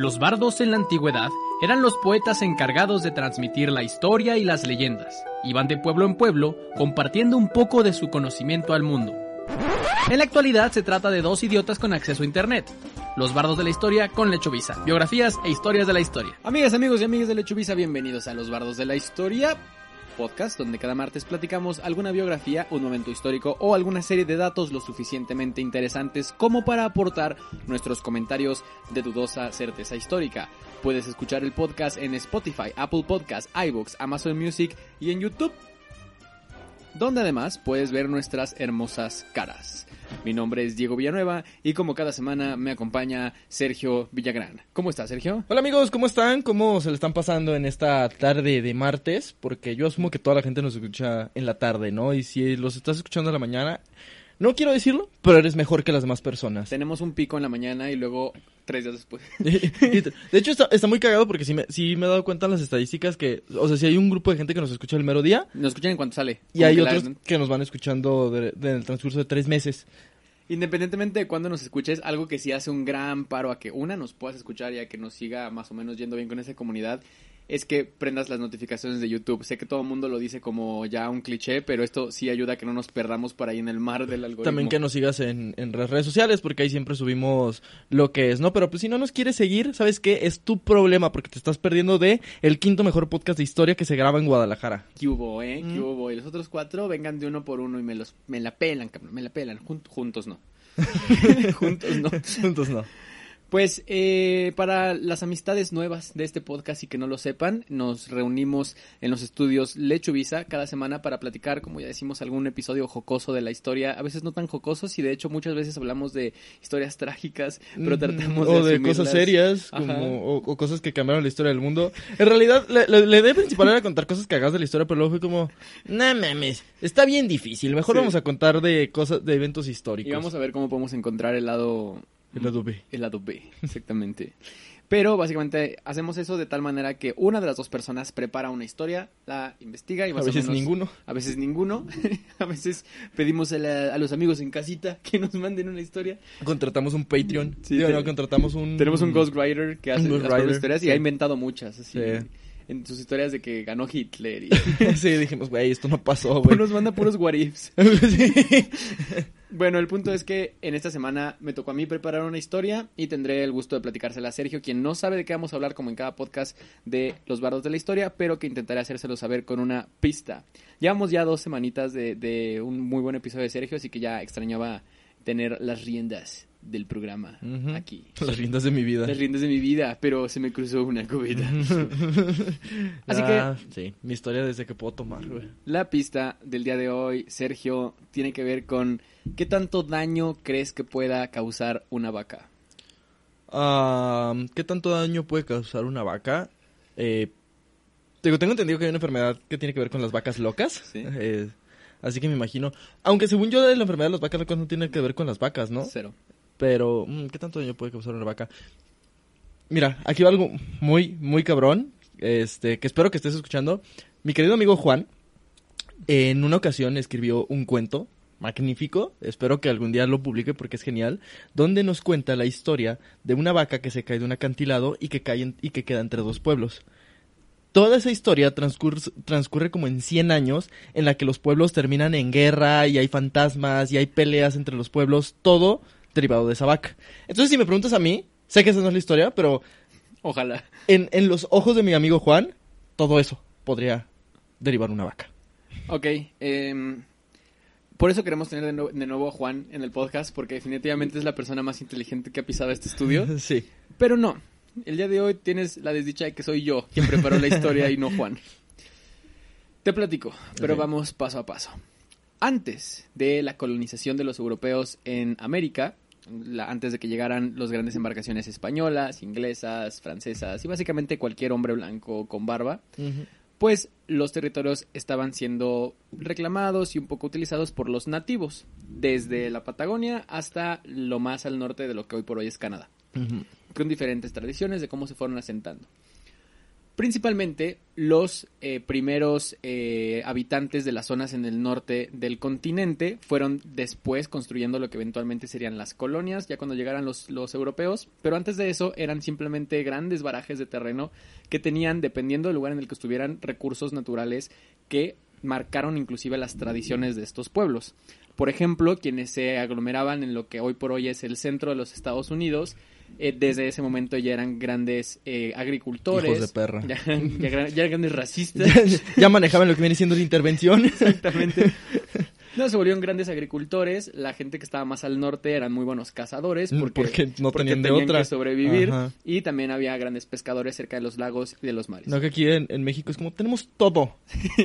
Los bardos en la antigüedad eran los poetas encargados de transmitir la historia y las leyendas. Iban de pueblo en pueblo compartiendo un poco de su conocimiento al mundo. En la actualidad se trata de dos idiotas con acceso a internet. Los bardos de la historia con Lechovisa. Biografías e historias de la historia. Amigas, amigos y amigas de Lechovisa, bienvenidos a Los bardos de la historia podcast donde cada martes platicamos alguna biografía, un momento histórico o alguna serie de datos lo suficientemente interesantes como para aportar nuestros comentarios de dudosa certeza histórica. Puedes escuchar el podcast en Spotify, Apple Podcasts, iBooks, Amazon Music y en YouTube, donde además puedes ver nuestras hermosas caras. Mi nombre es Diego Villanueva y como cada semana me acompaña Sergio Villagrán. ¿Cómo estás, Sergio? Hola amigos, ¿cómo están? ¿Cómo se le están pasando en esta tarde de martes? Porque yo asumo que toda la gente nos escucha en la tarde, ¿no? Y si los estás escuchando en la mañana, no quiero decirlo, pero eres mejor que las demás personas. Tenemos un pico en la mañana y luego tres días después. de hecho, está, está, muy cagado porque sí me, sí me he dado cuenta en las estadísticas que, o sea, si hay un grupo de gente que nos escucha el mero día. Nos escuchan en cuanto sale. Y hay otros que nos van escuchando de, de, en el transcurso de tres meses. Independientemente de cuándo nos escuches, algo que sí hace un gran paro a que una nos puedas escuchar y a que nos siga más o menos yendo bien con esa comunidad es que prendas las notificaciones de YouTube. Sé que todo el mundo lo dice como ya un cliché, pero esto sí ayuda a que no nos perdamos por ahí en el mar del algoritmo. También que nos sigas en, en las redes sociales, porque ahí siempre subimos lo que es, ¿no? Pero pues si no nos quieres seguir, ¿sabes qué? Es tu problema, porque te estás perdiendo de el quinto mejor podcast de historia que se graba en Guadalajara. ¿Qué hubo, eh? ¿Qué hubo? Y los otros cuatro vengan de uno por uno y me los me la pelan, cabrón, me la pelan. juntos no. juntos no. juntos no. Pues eh, para las amistades nuevas de este podcast y que no lo sepan, nos reunimos en los estudios Lechuvisa cada semana para platicar, como ya decimos, algún episodio jocoso de la historia, a veces no tan jocosos y de hecho muchas veces hablamos de historias trágicas, pero tratamos de... O de cosas serias, como, o, o, cosas que cambiaron la historia del mundo. En realidad, la, la, la idea principal era contar cosas cagadas de la historia, pero luego fue como, no mames, está bien difícil, mejor sí. vamos a contar de cosas, de eventos históricos. Y vamos a ver cómo podemos encontrar el lado el lado B. El lado B, exactamente. Pero básicamente hacemos eso de tal manera que una de las dos personas prepara una historia, la investiga y más a veces o menos, ninguno. A veces ninguno. a veces pedimos a, la, a, los amigos en casita que nos manden una historia. Contratamos un Patreon. Sí, Digo, no, contratamos un. Tenemos un Ghostwriter que hace las historias y sí. ha inventado muchas. Así. Sí en sus historias de que ganó Hitler. Y... sí, dijimos, güey, esto no pasó, güey. Nos manda puros what ifs. Bueno, el punto es que en esta semana me tocó a mí preparar una historia y tendré el gusto de platicársela a Sergio, quien no sabe de qué vamos a hablar como en cada podcast de los bardos de la historia, pero que intentaré hacérselo saber con una pista. Llevamos ya dos semanitas de, de un muy buen episodio de Sergio, así que ya extrañaba tener las riendas del programa uh -huh. aquí. Las riendas de mi vida. Las riendas de mi vida, pero se me cruzó una cubeta. Así ah, que... Sí, mi historia desde que puedo tomar, güey. La pista del día de hoy, Sergio, tiene que ver con qué tanto daño crees que pueda causar una vaca. Uh, ¿Qué tanto daño puede causar una vaca? Eh, digo, tengo entendido que hay una enfermedad que tiene que ver con las vacas locas. Sí. Eh, así que me imagino. Aunque según yo, la enfermedad de las vacas locas no tiene que ver con las vacas, ¿no? Cero. Pero, ¿qué tanto daño puede causar una vaca? Mira, aquí va algo muy, muy cabrón. Este, que espero que estés escuchando. Mi querido amigo Juan, en una ocasión escribió un cuento magnífico. Espero que algún día lo publique porque es genial. Donde nos cuenta la historia de una vaca que se cae de un acantilado y que cae en, y que queda entre dos pueblos. Toda esa historia transcurre, transcurre, como en 100 años, en la que los pueblos terminan en guerra y hay fantasmas y hay peleas entre los pueblos, todo derivado de esa vaca. Entonces, si me preguntas a mí, sé que esa no es la historia, pero... Ojalá. En, en los ojos de mi amigo Juan, todo eso podría derivar una vaca. Ok. Eh, por eso queremos tener de, no, de, nuevo a Juan en el podcast, porque definitivamente es la persona más inteligente que ha pisado este estudio. sí. Pero no. El día de hoy tienes la desdicha de que soy yo quien preparó la historia y no Juan. Te platico, pero okay. vamos paso a paso. Antes de la colonización de los europeos en América, la- antes de que llegaran las grandes embarcaciones españolas, inglesas, francesas y básicamente cualquier hombre blanco con barba, pues los territorios estaban siendo reclamados y un poco utilizados por los nativos, desde la Patagonia hasta lo más al norte de lo que hoy por hoy es Canadá, con diferentes tradiciones de cómo se fueron asentando. Principalmente los eh, primeros eh, habitantes de las zonas en el norte del continente fueron después construyendo lo que eventualmente serían las colonias, ya cuando llegaran los, los europeos, pero antes de eso eran simplemente grandes barajes de terreno que tenían, dependiendo del lugar en el que estuvieran, recursos naturales que marcaron inclusive las tradiciones de estos pueblos. Por ejemplo, quienes se aglomeraban en lo que hoy por hoy es el centro de los Estados Unidos, eh, desde ese momento ya eran grandes eh, agricultores. Hijos de perra. Ya, ya gran- ya eran grandes racistas. ya, ya manejaban lo que viene siendo la intervención. Exactamente. No, se volvieron grandes agricultores. La gente que estaba más al norte eran muy buenos cazadores Mm, porque, porque no tenían de otra. que sobrevivir. Ajá. Y también había grandes pescadores cerca de los lagos y de los mares. No, que aquí en, en México es como, tenemos todo.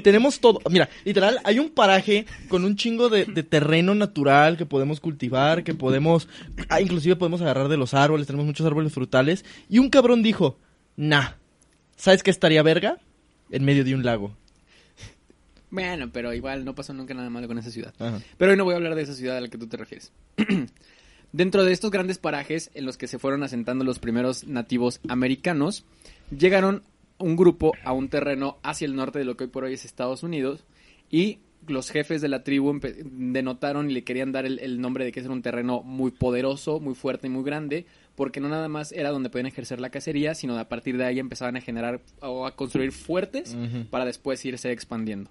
tenemos todo. Mira, literal, hay un paraje con un chingo de, de terreno natural que podemos cultivar, que podemos, ah, inclusive podemos agarrar de los árboles, tenemos muchos árboles frutales. Y un cabrón dijo, nah, ¿sabes qué estaría verga? En medio de un lago. Bueno, pero igual no pasó nunca nada malo con esa ciudad. Ajá. Pero hoy no voy a hablar de esa ciudad a la que tú te refieres. Dentro de estos grandes parajes en los que se fueron asentando los primeros nativos americanos, llegaron un grupo a un terreno hacia el norte de lo que hoy por hoy es Estados Unidos y los jefes de la tribu denotaron y le querían dar el, el nombre de que ese era un terreno muy poderoso, muy fuerte y muy grande, porque no nada más era donde podían ejercer la cacería, sino a partir de ahí empezaban a generar o a construir fuertes para después irse expandiendo.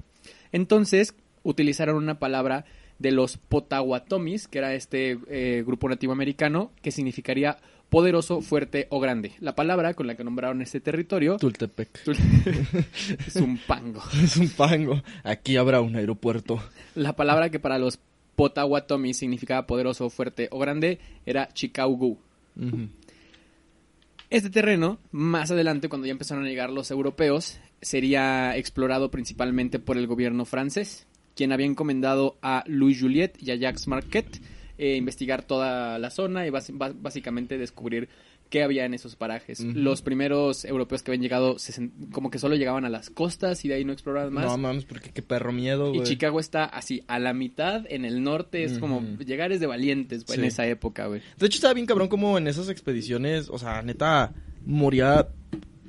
Entonces utilizaron una palabra de los Potawatomis, que era este eh, grupo nativo americano, que significaría poderoso, fuerte o grande. La palabra con la que nombraron este territorio Tultepec. es un pango. Es un pango. Aquí habrá un aeropuerto. La palabra que para los Potawatomis significaba poderoso, fuerte o grande era Chicaugu. Este terreno, más adelante, cuando ya empezaron a llegar los europeos, sería explorado principalmente por el gobierno francés, quien había encomendado a Louis Juliet y a Jacques Marquette eh, investigar toda la zona y básicamente descubrir qué había en esos parajes. Los primeros europeos que habían llegado, se como que solo llegaban a las costas y de ahí no exploraban más. No mames, porque qué perro miedo, Y güey. Chicago está así, a la mitad, en el norte, es como llegar es de valientes güey, en Sí. esa época, güey. De hecho, estaba bien cabrón como en esas expediciones, o sea, neta, moría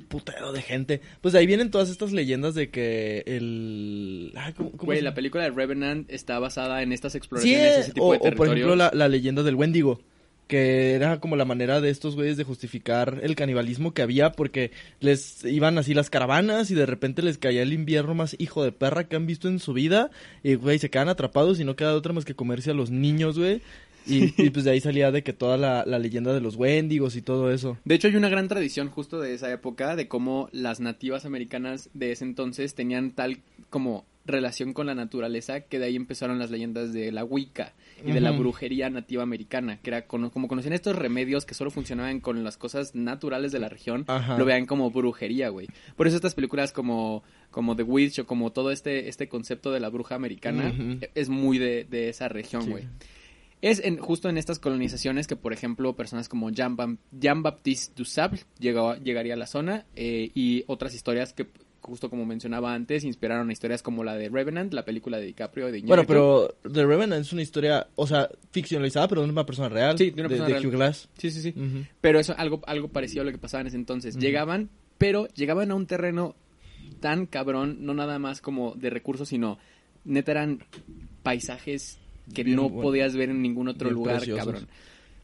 putero de gente. Pues de ahí vienen todas estas leyendas de que el... ¿cómo- cómo Güey, se- la película de Revenant está basada en estas Sí, exploraciones, ese tipo o, de o por ejemplo la, la leyenda del Wendigo, que era como la manera de estos güeyes de justificar el canibalismo que había porque les iban así las caravanas y de repente les caía el invierno más hijo de perra que han visto en su vida y güey se quedan atrapados y no queda otra más que comerse a los niños, güey. Y, y, pues de ahí salía de que toda la, la leyenda de los Wendigos y todo eso. De hecho, hay una gran tradición justo de esa época de cómo las nativas americanas de ese entonces tenían tal como relación con la naturaleza que de ahí empezaron las leyendas de la Wicca y de la brujería nativa americana, que era cono- como conocían estos remedios que solo funcionaban con las cosas naturales de la región, Ajá. lo vean como brujería, güey. Por eso estas películas como como The Witch o como todo este este concepto de la bruja americana e- es muy de, de esa región, Sí. Es en, justo en estas colonizaciones que, por ejemplo, personas como Jean-Baptiste Dussable llegó, llegaría a la zona eh, y otras historias que, justo como mencionaba antes, inspiraron a historias como la de Revenant, la película de DiCaprio de Bueno, pero The Revenant es una historia, o sea, ficcionalizada, pero de una persona real. Sí, de una persona de real. Hugh Glass. Sí, sí, sí. Pero eso algo, algo parecido a lo que pasaba en ese entonces. Llegaban, pero llegaban a un terreno tan cabrón, no nada más como de recursos, sino neta eran paisajes que Bien no bueno. podías ver en ningún otro Bien lugar, preciosos. cabrón.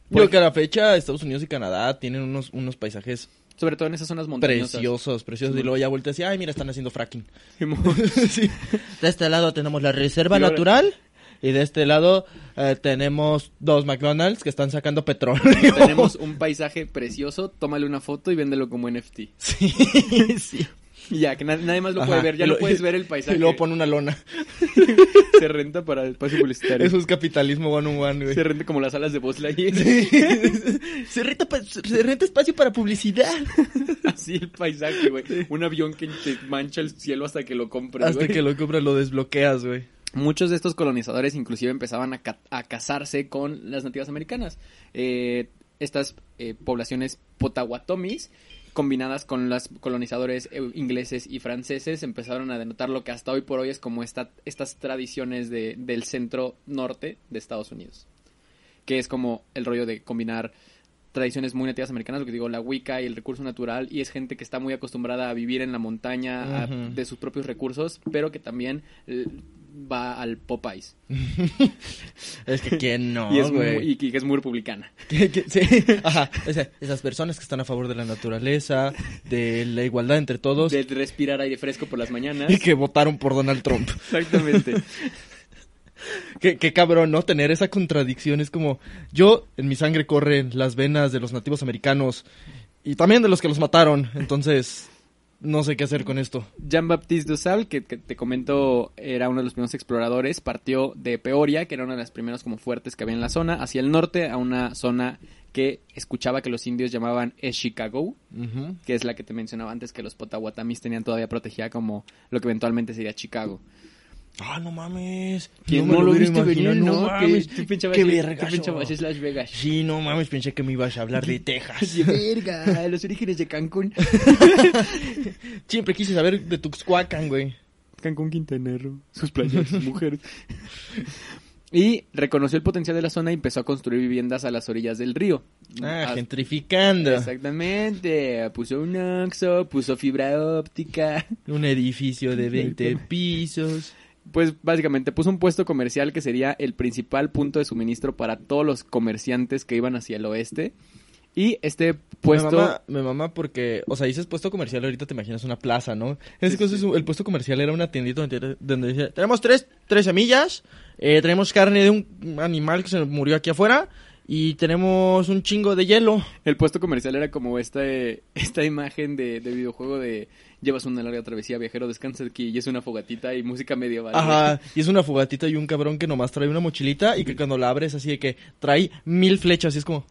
Digo que a la fecha Estados Unidos y Canadá tienen unos, unos paisajes Sobre todo en esas zonas montañosas. preciosos, preciosos. Sí, y luego ya vuelta así, ay, mira, están haciendo fracking. Sí. De este lado tenemos la reserva Y ahora- natural. Y de este lado eh, tenemos dos McDonald's que están sacando petróleo. Tenemos un paisaje precioso, tómale una foto y véndelo como NFT. Sí, sí. Y ya, que na- nadie más lo Ajá, puede ver, ya no lo- puedes ver el paisaje. Y luego pone una lona. Se renta para espacio publicitario. Eso es capitalismo one on one, güey. Se renta como las alas de Buzz Lightyear. se, renta se renta espacio para publicidad. Así el paisaje, güey. Un avión que te mancha el cielo hasta que lo compres, Hasta güey. que lo compras lo desbloqueas, güey. muchos de estos colonizadores inclusive empezaban a, ca- a casarse con las nativas americanas. Eh, estas eh, poblaciones potawatomis combinadas con los colonizadores eh, ingleses y franceses empezaron a denotar lo que hasta hoy por hoy es como esta, estas tradiciones de, del centro norte de Estados Unidos. Que es como el rollo de combinar tradiciones muy nativas americanas, lo que digo, la Wicca y el recurso natural, y es gente que está muy acostumbrada a vivir en la montaña a- de sus propios recursos, pero que también va al Popeyes. Es que quién no, y, es muy, y que es muy republicana. Sí, ajá. Esa- esas personas que están a favor de la naturaleza, de la igualdad entre todos De respirar aire fresco por las mañanas. y que votaron por Donald Trump. Exactamente. Qué, qué cabrón, ¿no? Tener esa contradicción. Es como, yo, en mi sangre corren las venas de los nativos americanos y también de los que los mataron. Entonces, no sé qué hacer con esto. Jean-Baptiste Dussal, que, que te comento era uno de los primeros exploradores, partió de Peoria, que era una de las primeras como fuertes que había en la zona, hacia el norte, a una zona que escuchaba que los indios llamaban Chicago, Ujú. que es la que te mencionaba antes que los potawatamis tenían todavía protegida como lo que eventualmente sería Chicago. Ah, no mames. ¿Quién no, lo hubiera viste venir, no? mames. Que, tú pinche qué vas- vergazo. tú pinche vas a Las Vegas. Sí, no mames, pensé que me ibas a hablar de Texas. Verga, los orígenes de Cancún. Siempre quise saber de Tuxhuacan, güey. Cancún, Quintana Roo, sus playas, sus mujeres. Y reconoció el potencial de la zona y empezó a construir viviendas a las orillas del río. Ah, gentrificando. Exactamente. Puso un oxo, puso fibra óptica. Un edificio de 20 pisos. Pues básicamente puso un puesto comercial que sería el principal punto de suministro para todos los comerciantes que iban hacia el oeste. Y este puesto... Me mama, me mama porque, o sea, dices puesto comercial, ahorita te imaginas una plaza, ¿no? En Sí, sí. el puesto comercial era una tiendita donde, donde decía, tenemos tres, tres semillas, eh, tenemos carne de un animal que se murió aquí afuera y tenemos un chingo de hielo. El puesto comercial era como esta, esta imagen de, de videojuego de llevas una larga travesía, viajero, descansa aquí y es una fogatita y música medieval. Ajá, y es una fogatita y un cabrón que nomás trae una mochilita y que cuando la abres así de que trae mil flechas y es como,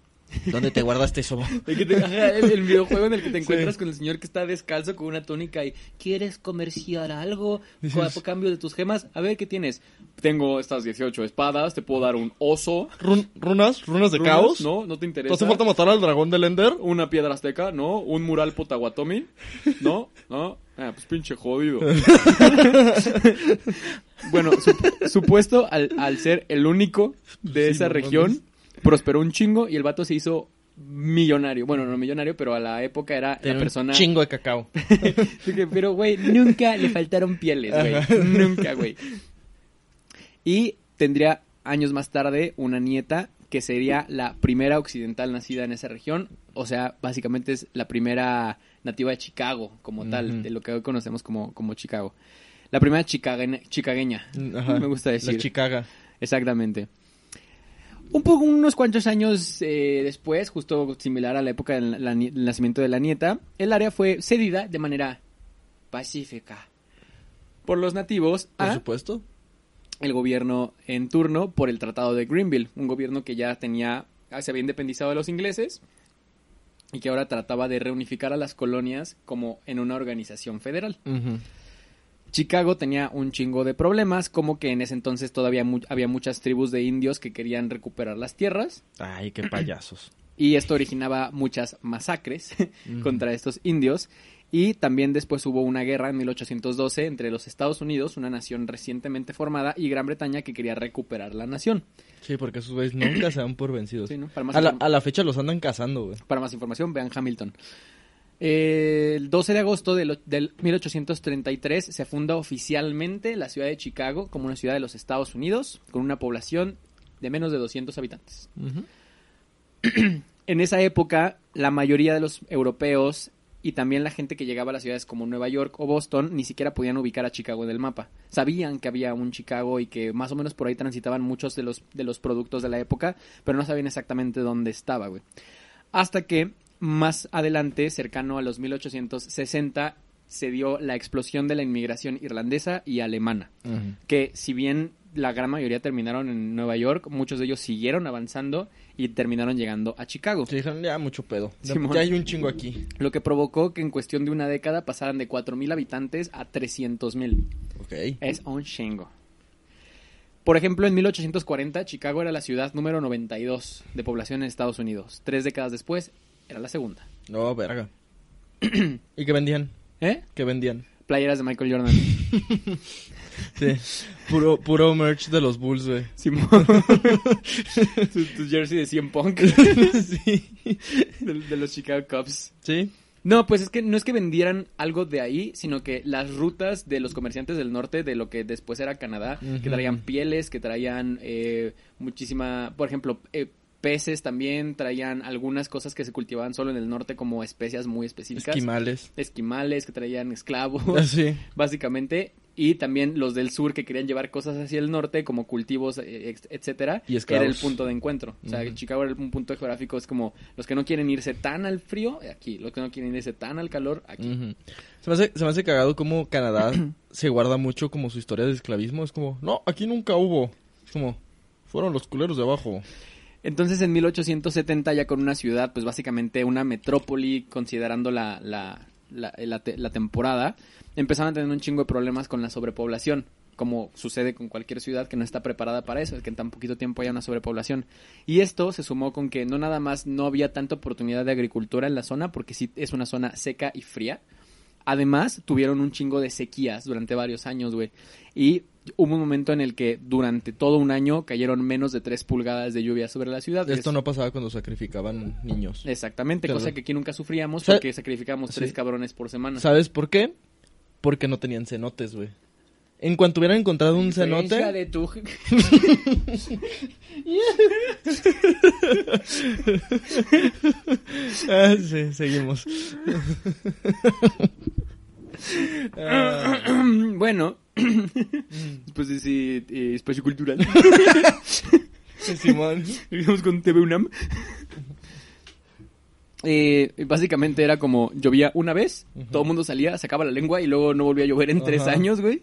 ¿dónde te guardaste eso? El, te- el- el videojuego en el que te Sí. encuentras con el señor que está descalzo con una túnica y ¿quieres comerciar algo Dices- Co- a cambio de tus gemas? A ver, ¿qué tienes? Tengo estas 18 espadas, te puedo dar un oso. Run- ¿Runas? ¿Runas de runas, caos? No, no te ¿Te interesa. hace falta matar al dragón del Ender? Una piedra azteca, ¿no? Un mural potawatomi, ¿no? ¿No? Ah, pues pinche jodido. bueno, su, su puesto, al, al ser el único de Sí, esa no región. Prosperó un chingo y el vato se hizo millonario. Bueno, no millonario, pero a la época era la un persona... chingo de cacao. Pero, güey, nunca le faltaron pieles, güey. Nunca, güey. Y tendría años más tarde una nieta que sería la primera occidental nacida en esa región. O sea, básicamente es la primera nativa de Chicago, como tal, de lo que hoy conocemos como, como Chicago. La primera chicagueña, chicagueña. Ajá. Me gusta decir. La Chicaga. Exactamente. Un poco, unos cuantos años eh, después, justo similar a la época del la nacimiento de la nieta, el área fue cedida de manera pacífica por los nativos Por a supuesto. el gobierno en turno por el Tratado de Greenville, un gobierno que ya tenía, se había independizado de los ingleses y que ahora trataba de reunificar a las colonias como en una organización federal. Chicago tenía un chingo de problemas, como que en ese entonces todavía mu- había muchas tribus de indios que querían recuperar las tierras Ay, qué payasos. y esto originaba muchas masacres contra estos indios y también después hubo una guerra en 1812 entre los Estados Unidos, una nación recientemente formada, y Gran Bretaña que quería recuperar la nación. Sí, porque esos güeyes nunca se dan por vencidos. Sí, ¿no? para, más a, la, inform- a la fecha los andan cazando, güey. para más información, vean Hamilton. Eh, el 12 de agosto del, del 1833 se funda oficialmente la ciudad de Chicago como una ciudad de los Estados Unidos con una población de menos de 200 habitantes. En esa época, la mayoría de los europeos y también la gente que llegaba a las ciudades como Nueva York o Boston ni siquiera podían ubicar a Chicago en el mapa. Sabían que había un Chicago y que más o menos por ahí transitaban muchos de los, de los productos de la época, pero no sabían exactamente dónde estaba, güey. Hasta que más adelante, cercano a los 1860, se dio la explosión de la inmigración irlandesa y alemana que si bien la gran mayoría terminaron en Nueva York, muchos de ellos siguieron avanzando y terminaron llegando a Chicago. Sí, ya mucho pedo. Simón. ya hay un chingo aquí. Lo que provocó que en cuestión de una década pasaran de 4.000 habitantes a 300.000. Ok. Es un chingo. Por ejemplo, en 1840 Chicago era la ciudad número 92 de población en Estados Unidos. Tres décadas después era la segunda. No, verga. ¿Y qué vendían? ¿Eh? ¿Qué vendían? Playeras de Michael Jordan. Sí. Puro, puro merch de los Bulls, güey. Simón. tu, tu jersey de 100 Punk. sí. de, de los Chicago Cubs. Sí. No, pues es que no es que vendieran algo de ahí, sino que las rutas de los comerciantes del norte, de lo que después era Canadá, que traían pieles, que traían eh, muchísima, por ejemplo, eh, peces también, traían algunas cosas que se cultivaban solo en el norte como especias muy específicas. Esquimales. Esquimales, que traían esclavos, Así. básicamente. Y también los del sur que querían llevar cosas hacia el norte, como cultivos, eh, etcétera, Y que era el esclavos. punto de encuentro. O sea, Ujú. Chicago era un punto geográfico, es como los que no quieren irse tan al frío, aquí. Los que no quieren irse tan al calor, aquí. Se me, hace, se me hace cagado como Canadá se guarda mucho como su historia de esclavismo. Es como, no, aquí nunca hubo. Es como, fueron los culeros de abajo. Entonces, en 1870, ya con una ciudad, pues básicamente una metrópoli, considerando la, la, la, te- la temporada, empezaron a tener un chingo de problemas con la sobrepoblación, como sucede con cualquier ciudad que no está preparada para eso, es que en tan poquito tiempo haya una sobrepoblación. Y esto se sumó con que no nada más no había tanta oportunidad de agricultura en la zona, porque sí es una zona seca y fría. Además, tuvieron un chingo de sequías durante varios años, güey. Y hubo un momento en el que durante todo un año cayeron menos de 3 pulgadas de lluvia sobre la ciudad. Esto Es- no pasaba cuando sacrificaban niños. Exactamente, cosa que aquí nunca sufríamos porque sacrificamos Sí. tres cabrones por semana. ¿Sabes por qué? Porque no tenían cenotes, güey. En cuanto hubieran encontrado un cenote... de tu- Ah, sí, seguimos. Ah, bueno, después de ese eh, espacio cultural, Simón. Seguimos con TV UNAM. Eh, básicamente era como llovía una vez, todo el mundo salía, sacaba la lengua y luego no volvía a llover en tres años, güey.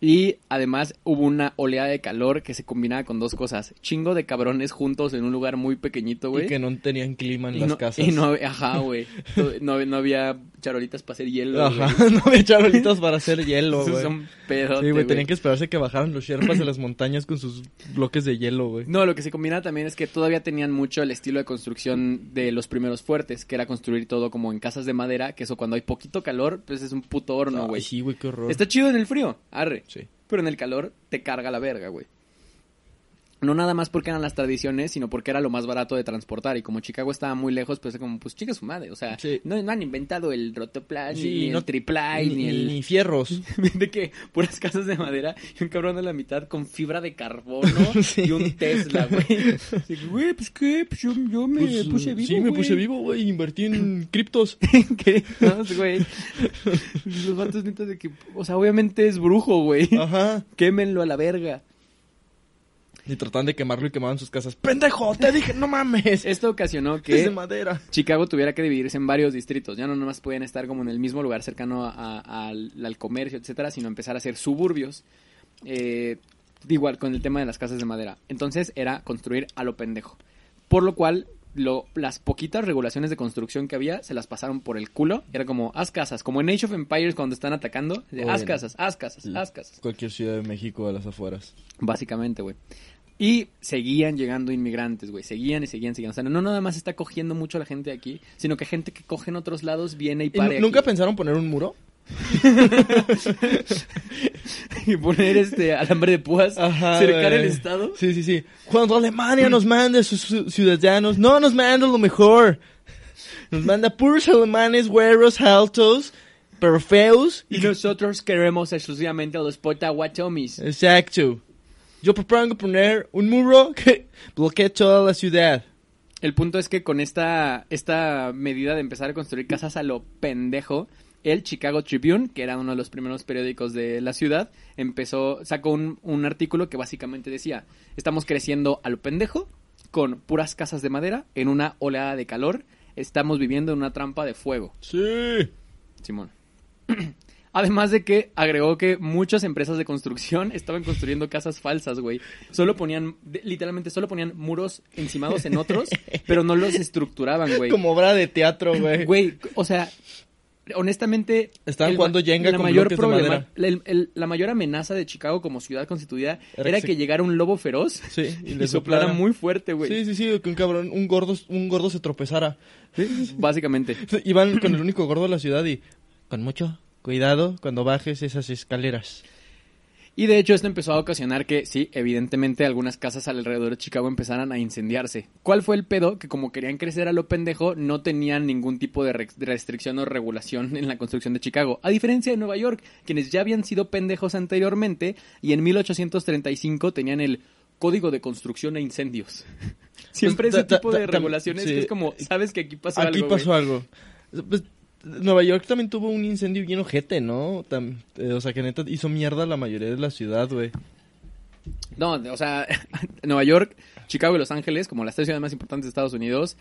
Y además hubo una oleada de calor que se combinaba con dos cosas. Chingo de cabrones juntos en un lugar muy pequeñito, güey. Y que no tenían clima en Y las no, casas. y no, ajá, güey. No, no había charolitas para hacer hielo. Ajá, no había charolitas para hacer hielo, güey. son pedote, Sí, güey, tenían que esperarse que bajaran los sherpas de las montañas con sus bloques de hielo, güey. No, lo que se combinaba también es que todavía tenían mucho el estilo de construcción de los primeros fuertes, que era construir todo como en casas de madera, que eso cuando hay poquito calor, pues es un puto horno, güey. sí, güey, qué horror. Está chido en el frío, arre. Sí. Pero en el calor te carga la verga, güey. No nada más porque eran las tradiciones, sino porque era lo más barato de transportar. Y como Chicago estaba muy lejos, pues como, pues chica su madre. O sea, Sí. no, no han inventado el rotoplan, Sí, ni no- el triply, ni, ni, el... ni fierros. de que puras casas de madera y un cabrón a la mitad con fibra de carbono Sí. y un Tesla, güey. Güey, pues qué, pues yo, yo me Pues, puse vivo. Sí, me puse vivo, güey. Invertí en criptos. ¿Qué? No, güey. Los vatos neta de que, o sea, obviamente es brujo, güey. Ajá. Quémenlo a la verga. Y trataban de quemarlo y quemaban sus casas. ¡Pendejo! Te dije, no mames. Esto ocasionó Es que de madera. Chicago tuviera que dividirse en varios distritos. Ya no nomás podían estar como en el mismo lugar cercano a- a- al, al comercio, etcétera, sino empezar a hacer suburbios. Eh, igual con el tema de las casas de madera. Entonces era construir a lo pendejo. Por lo cual, lo, las poquitas regulaciones de construcción que había se las pasaron por el culo. Era como, haz casas. Como en Age of Empires cuando están atacando. de, haz casas, haz casas, haz casas. Cualquier ciudad de México a las afueras. Básicamente, güey. Y seguían llegando inmigrantes, güey. Seguían y seguían, seguían. O sea, no nada más está cogiendo mucho la gente de aquí, sino que gente que coge en otros lados viene y ¿Y pare. nu- ¿Nunca aquí. pensaron poner un muro? y poner este alambre de púas, Ajá, cercar el estado. Sí, sí, sí. Cuando Alemania nos manda a sus sus ciudadanos, no nos manda lo mejor. Nos manda puros alemanes, güeros, altos, pero feos. Y nosotros queremos exclusivamente a los potawatomis. Exacto. Yo propongo poner un muro que bloquee toda la ciudad. El punto es que con esta, esta medida de empezar a construir casas a lo pendejo, el Chicago Tribune, que era uno de los primeros periódicos de la ciudad, empezó, sacó un, un artículo que básicamente decía, estamos creciendo a lo pendejo, con puras casas de madera, en una oleada de calor, estamos viviendo en una trampa de fuego. Sí. Simón. Además de que agregó que muchas empresas de construcción estaban construyendo casas falsas, güey. Solo ponían, literalmente solo ponían muros encimados en otros, pero no los estructuraban, güey. Como obra de teatro, güey. Güey, o sea, honestamente... Estaban el jugando Jenga la con mayor de problema- madera. el- el- la mayor amenaza de Chicago como ciudad constituida Era era, que se- llegara un lobo feroz Sí, y le soplara soplara. muy fuerte, güey. Sí, sí, sí, que un cabrón, un gordo, un gordo se tropezara. Básicamente. Iban con el único gordo de la ciudad y con mucho cuidado cuando bajes esas escaleras. Y de hecho esto empezó a ocasionar que, sí, evidentemente algunas casas alrededor de Chicago empezaran a incendiarse. ¿Cuál fue el pedo? Que como querían crecer a lo pendejo, no tenían ningún tipo de re- de restricción o regulación en la construcción de Chicago. A diferencia de Nueva York, quienes ya habían sido pendejos anteriormente y en 1835 tenían el Código de Construcción e Incendios. Siempre Pues, ese tipo de regulaciones que es como, sabes que aquí pasó Aquí algo, güey. pasó algo. Pues, Nueva York también tuvo un incendio bien ojete, ¿no? Tam- eh, o sea, que neta hizo mierda la mayoría de la ciudad, güey. No, o sea, Nueva York, Chicago y Los Ángeles, como las tres ciudades más importantes de Estados Unidos,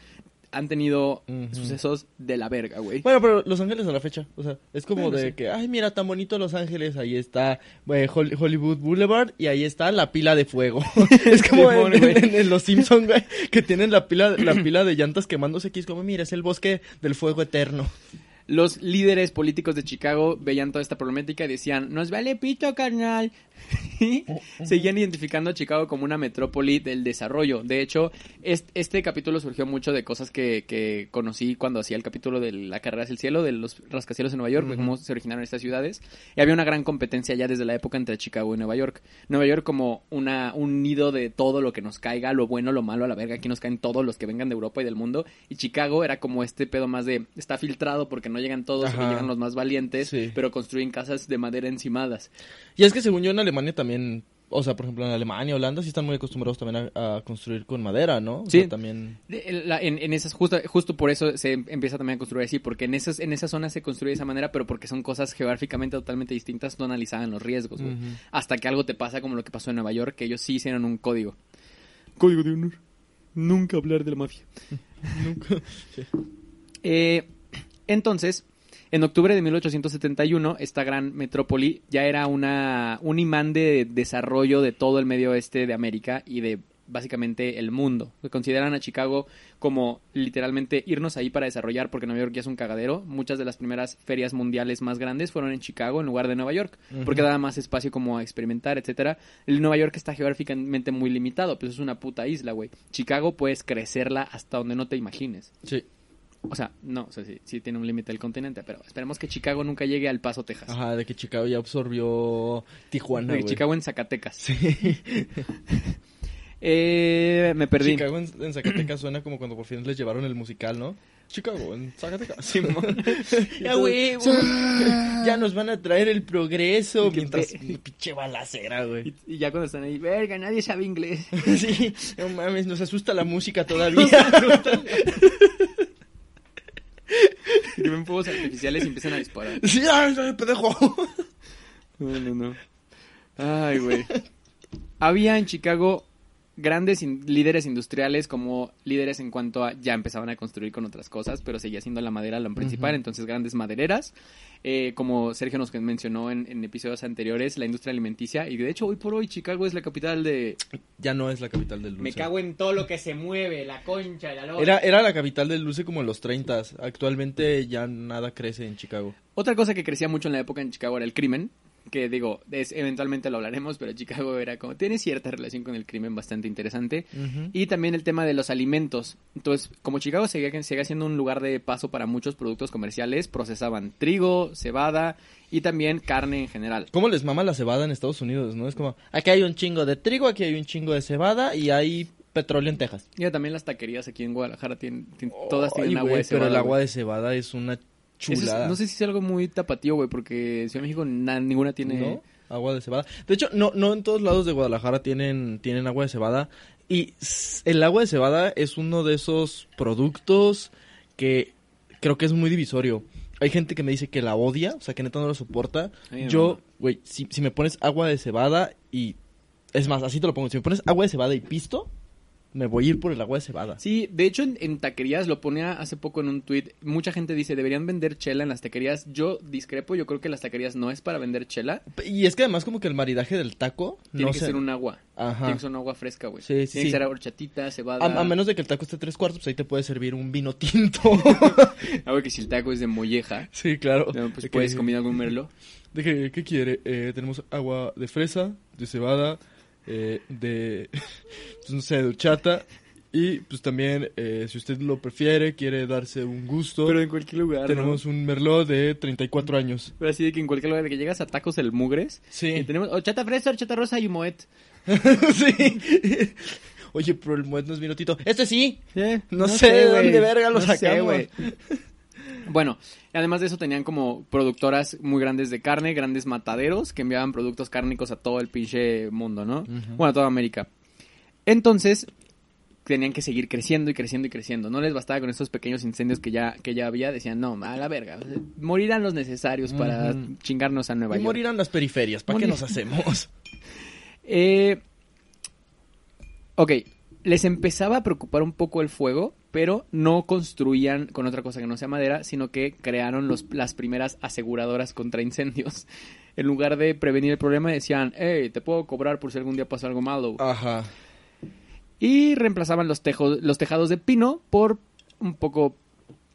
han tenido sucesos de la verga, güey. Bueno, pero Los Ángeles a la fecha, o sea, es como Bueno, de sí. que, ay, mira, tan bonito Los Ángeles, ahí está Hol- Hollywood Boulevard y ahí está la pila de fuego. es como en Los Simpsons, güey, que tienen la pila, la pila de llantas quemándose aquí, es como, mira, es el bosque del fuego eterno. Los líderes políticos de Chicago veían toda esta problemática y decían, nos vale pito, carnal. Y Seguían identificando a Chicago como una metrópoli del desarrollo. De hecho, est- este capítulo surgió mucho de cosas que, que conocí cuando hacía el capítulo de la carrera hacia el cielo, de los rascacielos en Nueva York, Ujú. cómo se originaron estas ciudades. Y había una gran competencia ya desde la época entre Chicago y Nueva York. Nueva York como una, un nido de todo lo que nos caiga, lo bueno, lo malo, a la verga. Aquí nos caen todos los que vengan de Europa y del mundo. Y Chicago era como este pedo más de, está filtrado porque no llegan todos, llegan los más valientes, Sí. pero construyen casas de madera encimadas. Y es que según yo Alemania también, o sea, por ejemplo en Alemania, Holanda sí están muy acostumbrados también a, a construir con madera, ¿no? O Sí. sea, también... En, la- en- en esas justo, justo por eso se em- empieza también a construir así, porque en esas en esa zona se construye de esa manera, pero porque son cosas geográficamente totalmente distintas, no analizaban los riesgos, güey. Hasta que algo te pasa como lo que pasó en Nueva York, que ellos sí hicieron un código. Código de honor. Nunca hablar de la mafia. Nunca... Eh, entonces, en octubre de 1871, esta gran metrópoli ya era una, un imán de desarrollo de todo el medio oeste de América y de básicamente el mundo. Consideran a Chicago como literalmente irnos ahí para desarrollar porque Nueva York ya es un cagadero. Muchas de las primeras ferias mundiales más grandes fueron en Chicago en lugar de Nueva York porque daba más espacio como a experimentar, etcétera. El Nueva York está geográficamente muy limitado, pues es una puta isla, güey. Chicago puedes crecerla hasta donde no te imagines. Sí. O sea, no, o sea, sí, sí tiene un límite el continente, pero esperemos que Chicago nunca llegue al Paso, Texas. Ajá, de que Chicago ya absorbió Tijuana, De güey. Chicago en Zacatecas. Sí. Eh, me perdí. Chicago en, en Zacatecas suena como cuando por fin les llevaron el musical, ¿no? Chicago en Zacatecas. Simón. ya, güey, ya nos van a traer el progreso Que mientras pe- pinche balacera, güey. Y, y ya cuando están ahí, verga, nadie sabe inglés. Sí, no mames, nos asusta la música todavía. Y ven fuegos artificiales y empiezan a disparar. sí, ay, ay, pendejo. No, no, no. Ay, güey. Había en Chicago grandes in- líderes industriales como líderes en cuanto a ya empezaban a construir con otras cosas, pero seguía siendo la madera lo principal, entonces grandes madereras, eh, como Sergio nos mencionó en, en episodios anteriores, la industria alimenticia, y de hecho hoy por hoy Chicago es la capital de... Ya no es la capital del dulce. Me cago en todo lo que se mueve, la concha, la. Era, era la capital del dulce como en los 30 Actualmente ya nada crece en Chicago. Otra cosa que crecía mucho en la época en Chicago era el crimen, que digo, es, eventualmente lo hablaremos, pero Chicago era como, tiene cierta relación con el crimen bastante interesante. Y también el tema de los alimentos. Entonces, como Chicago seguía, seguía siendo un lugar de paso para muchos productos comerciales, procesaban trigo, cebada y también carne en general. ¿Cómo les mama la cebada en Estados Unidos, no? Es como, aquí hay un chingo de trigo, aquí hay un chingo de cebada y hay petróleo en Texas. Y también las taquerías aquí en Guadalajara tienen, tien- todas tienen Ay, agua de cebada. Pero el agua de cebada es una Es- no sé si es algo muy tapatío, güey, porque en Ciudad de México na- ninguna tiene... ¿No? Agua de cebada. De hecho, no, no en todos lados de Guadalajara tienen, tienen agua de cebada. Y el agua de cebada es uno de esos productos que creo que es muy divisorio. Hay gente que me dice que la odia, o sea, que neta no lo soporta. Yo, güey, si, si me pones agua de cebada y... Es más, así te lo pongo. Si me pones agua de cebada y pisto, me voy a ir por el agua de cebada. Sí, de hecho en, en taquerías lo ponía hace poco en un tweet. Mucha gente dice deberían vender chela en las taquerías. Yo discrepo, yo creo que las taquerías no es para vender chela. Y es que además como que el maridaje del taco... Tiene no que sé. ser un agua. Ajá. Tiene que ser un agua fresca, güey. Sí, sí, Tiene sí. que ser horchatita, cebada. A, a menos de que el taco esté tres cuartos, pues ahí te puede servir un vino tinto. Algo que si el taco es de molleja, sí, claro. no, pues De puedes que- combinar algún merlo. de que- ¿Qué quiere? Eh, tenemos agua de fresa, de cebada, eh, de... pues no sé, de horchata. Y pues también, eh, si usted lo prefiere, quiere darse un gusto, Pero en cualquier lugar, tenemos un merlot de 34 años. Pero así de que en cualquier lugar de que llegas a tacos el mugres. Sí. Y tenemos horchata fresa, horchata rosa y moet. sí. Oye, pero el muet no es vino tinto. Este sí. Eh, No sé de dónde verga lo No sacamos. güey. Bueno, y además de eso tenían como productoras muy grandes de carne, grandes mataderos que enviaban productos cárnicos a todo el pinche mundo, ¿no? Bueno, a toda América. Entonces, tenían que seguir creciendo y creciendo y creciendo. No les bastaba con estos pequeños incendios que ya, que ya había. Decían, no, a la verga. Morirán los necesarios para chingarnos a Nueva Y York. morirán las periferias. ¿Para qué nos hacemos? Eh, ok, les empezaba a preocupar un poco el fuego, pero no construían con otra cosa que no sea madera, sino que crearon los, las primeras aseguradoras contra incendios. En lugar de prevenir el problema, decían, hey, te puedo cobrar por si algún día pasa algo malo. Ajá. Y reemplazaban los, tejos, los tejados de pino por un poco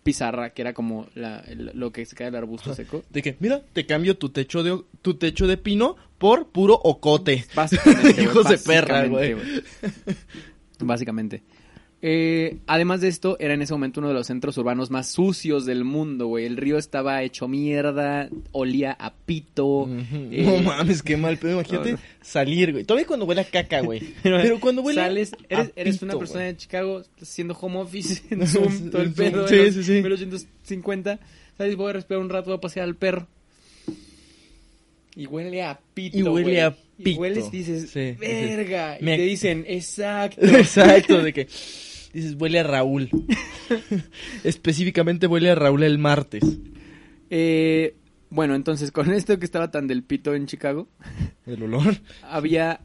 pizarra, que era como la- lo que se cae del arbusto seco. De que, mira, te cambio tu techo de, tu techo de pino por puro ocote. Básicamente, Hijos de perra, güey. Básicamente. Eh, además de esto, era en ese momento uno de los centros urbanos más sucios del mundo, güey. El río estaba hecho mierda, olía a pito. Eh, No mames, qué mal pedo. Imagínate no, no. salir, güey. Todavía cuando huele a caca, güey. Pero cuando huele Sales, a eres, eres pito, una persona de Chicago haciendo home office en Zoom, todo el pedo, sí, los sí, sí. 1850. Sales, voy a respirar un rato, voy a pasear al perro. Y huele a pito, Y huele a Y pito. hueles y dices, Sí, verga. Y Me- te dicen, exacto. Exacto, de que dices, huele a Raúl. Específicamente huele a Raúl el martes. Eh, bueno, entonces con esto que estaba tan del pito en Chicago, El olor. había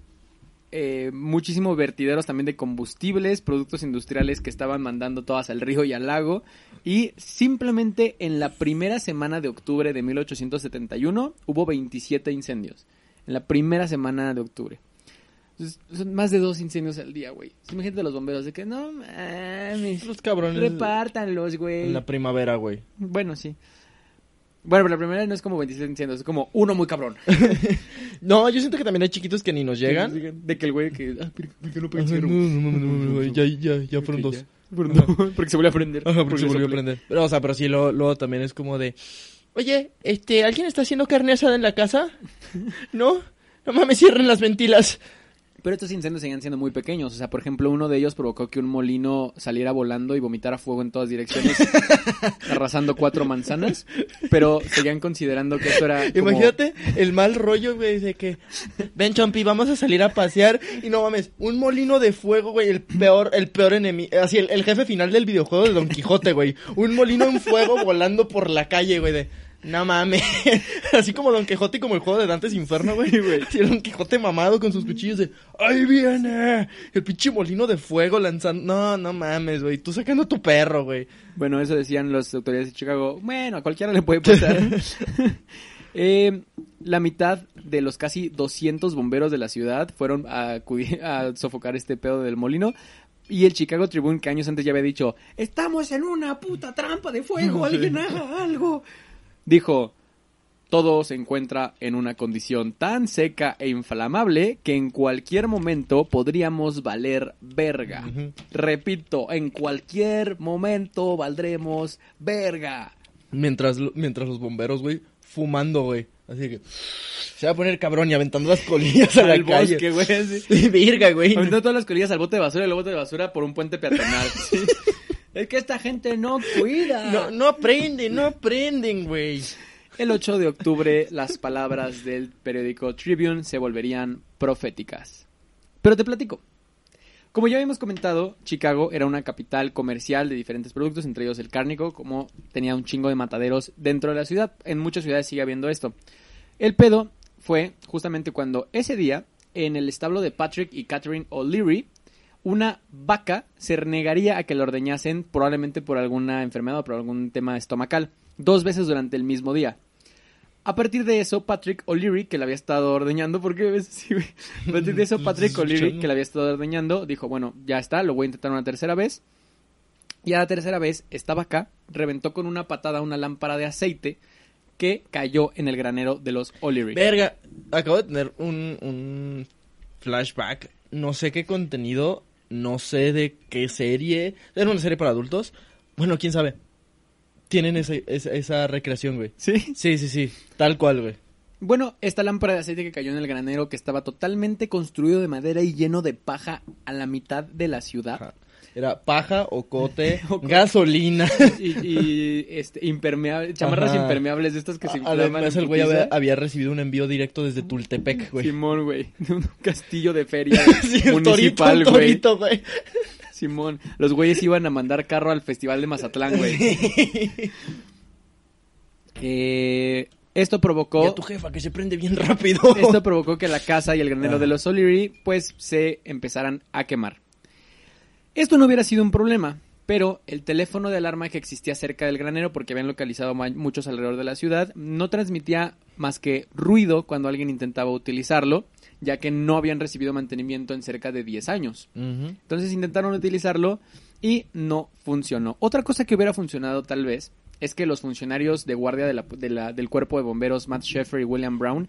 eh, muchísimos vertideros también de combustibles, productos industriales que estaban mandando todas al río y al lago. Y simplemente en la primera semana de octubre de 1871 hubo 27 incendios. En la primera semana de octubre. Entonces, son más de dos incendios al día, güey. Imagínate los bomberos de que no mames. Los cabrones. Repártanlos, güey. En la primavera, güey. Bueno, sí. Bueno, pero la primera no es como 27 incendios, es como uno muy cabrón. No, yo siento que también hay chiquitos que ni nos llegan. De que el güey que... Ah, ¿por por qué no puede no, no, no, ya, ya, ya fueron dos. Porque se volvió a prender. Ajá, porque se volvió a prender. Pero, o sea, pero sí, luego, luego también es como de... Oye, este, ¿alguien está haciendo carne asada en la casa? ¿No? No mames, cierren las ventilas. Pero estos incendios seguían siendo muy pequeños. O sea, por ejemplo, uno de ellos provocó que un molino saliera volando y vomitara fuego en todas direcciones, arrasando cuatro manzanas. Pero seguían considerando que esto era. como- Imagínate el mal rollo, güey, de que... Ven, Chompi, vamos a salir a pasear. Y no mames, un molino de fuego, güey, el peor, el peor enemigo... Así, el, el jefe final del videojuego de Don Quijote, güey. Un molino en fuego volando por la calle, güey, de... No mames. Así como Don Quijote y como el juego de Dantes Inferno, güey. Sí, Don Quijote mamado con sus cuchillos de... ¡Ahí viene! El pinche molino de fuego lanzando... No, no mames, güey. Tú sacando tu perro, güey. Bueno, eso decían las autoridades de Chicago. Bueno, a cualquiera le puede pasar. Eh, la mitad de los casi 200 bomberos de la ciudad fueron a, a sofocar este pedo del molino. Y el Chicago Tribune, que años antes ya había dicho, estamos en una puta trampa de fuego, alguien haga algo. Dijo, todo se encuentra en una condición tan seca e inflamable que en cualquier momento podríamos valer verga. Repito, en cualquier momento valdremos verga. Mientras, mientras los bomberos, güey, fumando, güey. Así que... Se va a poner cabrón y aventando las colillas Al bosque, güey. Virga, güey. Aventando todas las colillas al bote de basura y el bote de basura por un puente peatonal. Sí. Es que esta gente no cuida. No, no aprenden, no aprenden, güey. El 8 de octubre, las palabras del periódico Tribune se volverían proféticas. Pero te platico. Como ya habíamos comentado, Chicago era una capital comercial de diferentes productos, entre ellos el cárnico, como tenía un chingo de mataderos dentro de la ciudad. En muchas ciudades sigue habiendo esto. El pedo fue justamente cuando ese día, en el establo de Patrick y Catherine O'Leary, una vaca se negaría a que la ordeñasen probablemente por alguna enfermedad o por algún tema estomacal, dos veces durante el mismo día. A partir de eso, Patrick O'Leary, que la había estado ordeñando, ¿por qué ves así, güey? A partir de eso, Patrick O'Leary, que la había estado ordeñando, dijo, bueno, ya está, lo voy a intentar una tercera vez. Y a la tercera vez, esta vaca reventó con una patada una lámpara de aceite que cayó en el granero de los O'Leary. Verga, acabo de tener un, un flashback. No sé qué contenido, no sé de qué serie. Era una serie para adultos. Bueno, quién sabe. Tienen ese- esa, esa recreación, güey. ¿Sí? Sí, sí, sí. Tal cual, güey. Bueno, esta lámpara de aceite que cayó en el granero, que estaba totalmente construido de madera y lleno de paja a la mitad de la ciudad. Ajá. Era paja, ocote, Ocote. gasolina. Y, y, este, impermeable, chamarras Ajá. impermeables de estas que se inflaman. Además, el güey había, recibido un envío directo desde Tultepec, güey. Simón, güey. De un castillo de feria Sí, municipal, torito, güey. el torito, güey. Simón. Los güeyes iban a mandar carro al festival de Mazatlán, güey. Eh, esto Y provocó... a tu jefa que se prende bien rápido. Esto provocó que la casa y el granero Ah. de los O'Leary pues se empezaran a quemar. Esto no hubiera sido un problema, pero el teléfono de alarma que existía cerca del granero, porque habían localizado muchos alrededor de la ciudad, no transmitía más que ruido cuando alguien intentaba utilizarlo, ya que no habían recibido mantenimiento en cerca de 10 años. Entonces intentaron utilizarlo y no funcionó. Otra cosa que hubiera funcionado tal vez es que los funcionarios de guardia de la- de la- del cuerpo de bomberos Matt Sheffer y William Brown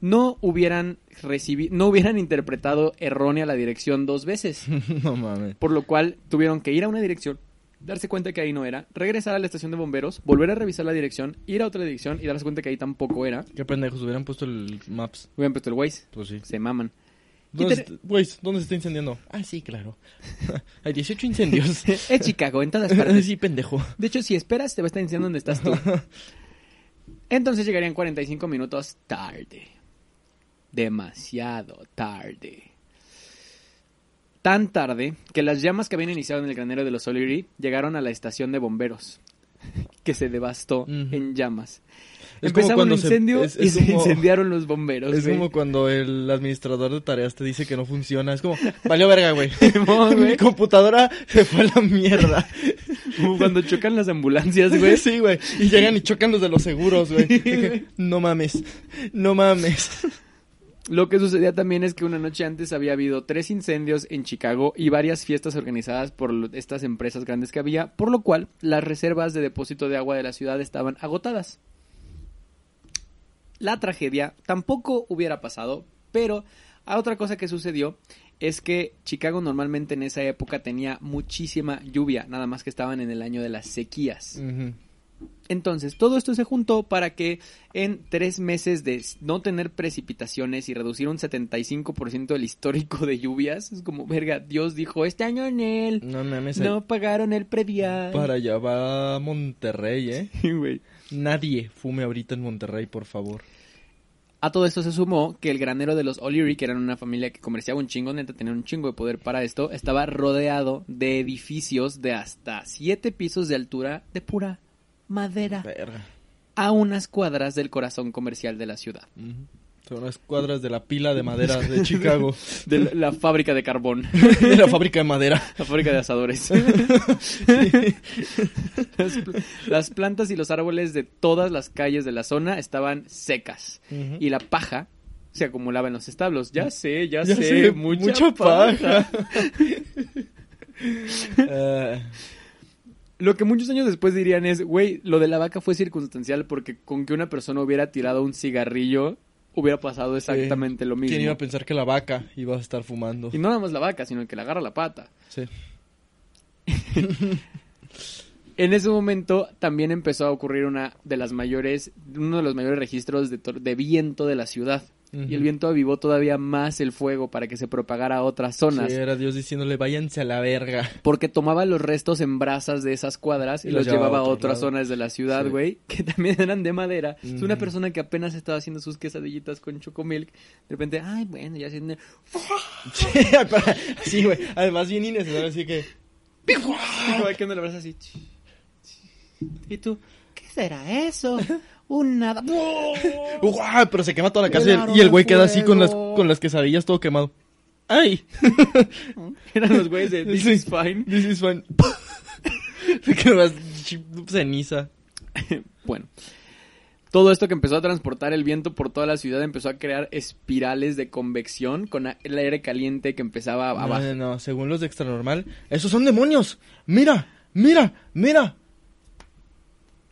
no hubieran recibido, no hubieran interpretado errónea la dirección dos veces, no mames. por lo cual tuvieron que ir a una dirección, darse cuenta que ahí no era, regresar a la estación de bomberos, volver a revisar la dirección, ir a otra dirección y darse cuenta que ahí tampoco era. Qué pendejos, hubieran puesto el Maps. Hubieran puesto el Waze, Pues sí. se maman. ¿Dónde, te- güey, ¿dónde se está incendiando? Ah, sí, claro. Hay 18 incendios. es Chicago, en todas partes. sí, pendejo. De hecho, si esperas, te va a estar diciendo dónde estás tú. Entonces llegarían 45 minutos tarde. Demasiado tarde. Tan tarde que las llamas que habían iniciado en el granero de los O'Leary llegaron a la estación de bomberos, que se devastó en llamas. Empezaba un se- incendio es- y es se como- incendiaron los bomberos. Es güey. como cuando el administrador de tareas te dice que no funciona. Es como, valió verga, güey. Mi computadora se fue a la mierda. Como cuando chocan las ambulancias, güey. Sí, güey. Y llegan y chocan los de los seguros, güey. No mames. No mames. Lo que sucedía también es que una noche antes había habido tres incendios en Chicago y varias fiestas organizadas por estas empresas grandes que había, por lo cual las reservas de depósito de agua de la ciudad estaban agotadas. La tragedia tampoco hubiera pasado, pero a otra cosa que sucedió es que Chicago normalmente en esa época tenía muchísima lluvia, nada más que estaban en el año de las sequías. Entonces, todo esto se juntó para que en tres meses de no tener precipitaciones y reducir un 75% del histórico de lluvias, es como, verga, Dios dijo, este año en él No mames. no pagaron el predial. Para allá va Monterrey, ¿eh? Sí, güey. Nadie fume ahorita en Monterrey, por favor. A todo esto se sumó que el granero de los O'Leary, que eran una familia que comerciaba un chingo, neta, tenían un chingo de poder para esto, estaba rodeado de edificios de hasta siete pisos de altura de pura madera Verga. a unas cuadras del corazón comercial de la ciudad. Son las cuadras de la pila de madera de Chicago. De la, la fábrica de carbón. de la fábrica de madera. La fábrica de asadores. las, pl- las plantas y los árboles de todas las calles de la zona estaban secas. Y la paja se acumulaba en los establos. Ya sé, ya, Ya sé, sé, mucha, mucha paja. paja. Ah, Lo que muchos años después dirían es, güey, lo de la vaca fue circunstancial porque con que una persona hubiera tirado un cigarrillo hubiera pasado exactamente lo mismo. ¿Quién iba a pensar que la vaca iba a estar fumando? Y no nada más la vaca, sino que le agarra la pata. Sí. En ese momento también empezó a ocurrir una de las mayores, uno de los mayores registros de, de viento de la ciudad. Y el viento avivó todavía más el fuego para que se propagara a otras zonas. Sí, era Dios diciéndole, váyanse a la verga. Porque tomaba los restos en brasas de esas cuadras y, los llevaba a otras lado. zonas de la ciudad, Sí. güey, que también eran de madera. Es una persona que apenas estaba haciendo sus quesadillitas con chocomilk. De repente, ay, bueno, ya haciendo... Sí, güey. Además, bien innecesario, así que... Así. Y tú, ¿qué será eso? Un nada. ¡Guau! Pero se quema toda la casa y El güey queda así con las, con las quesadillas todo quemado. ¡Ay! Eran los güeyes de This is fine. This is fine. ch- ceniza. Bueno, todo esto que empezó a transportar el viento por toda la ciudad empezó a crear espirales de convección con el aire caliente que empezaba a No, bajar. no, no, según los de Extranormal, esos son demonios. Mira, mira, mira.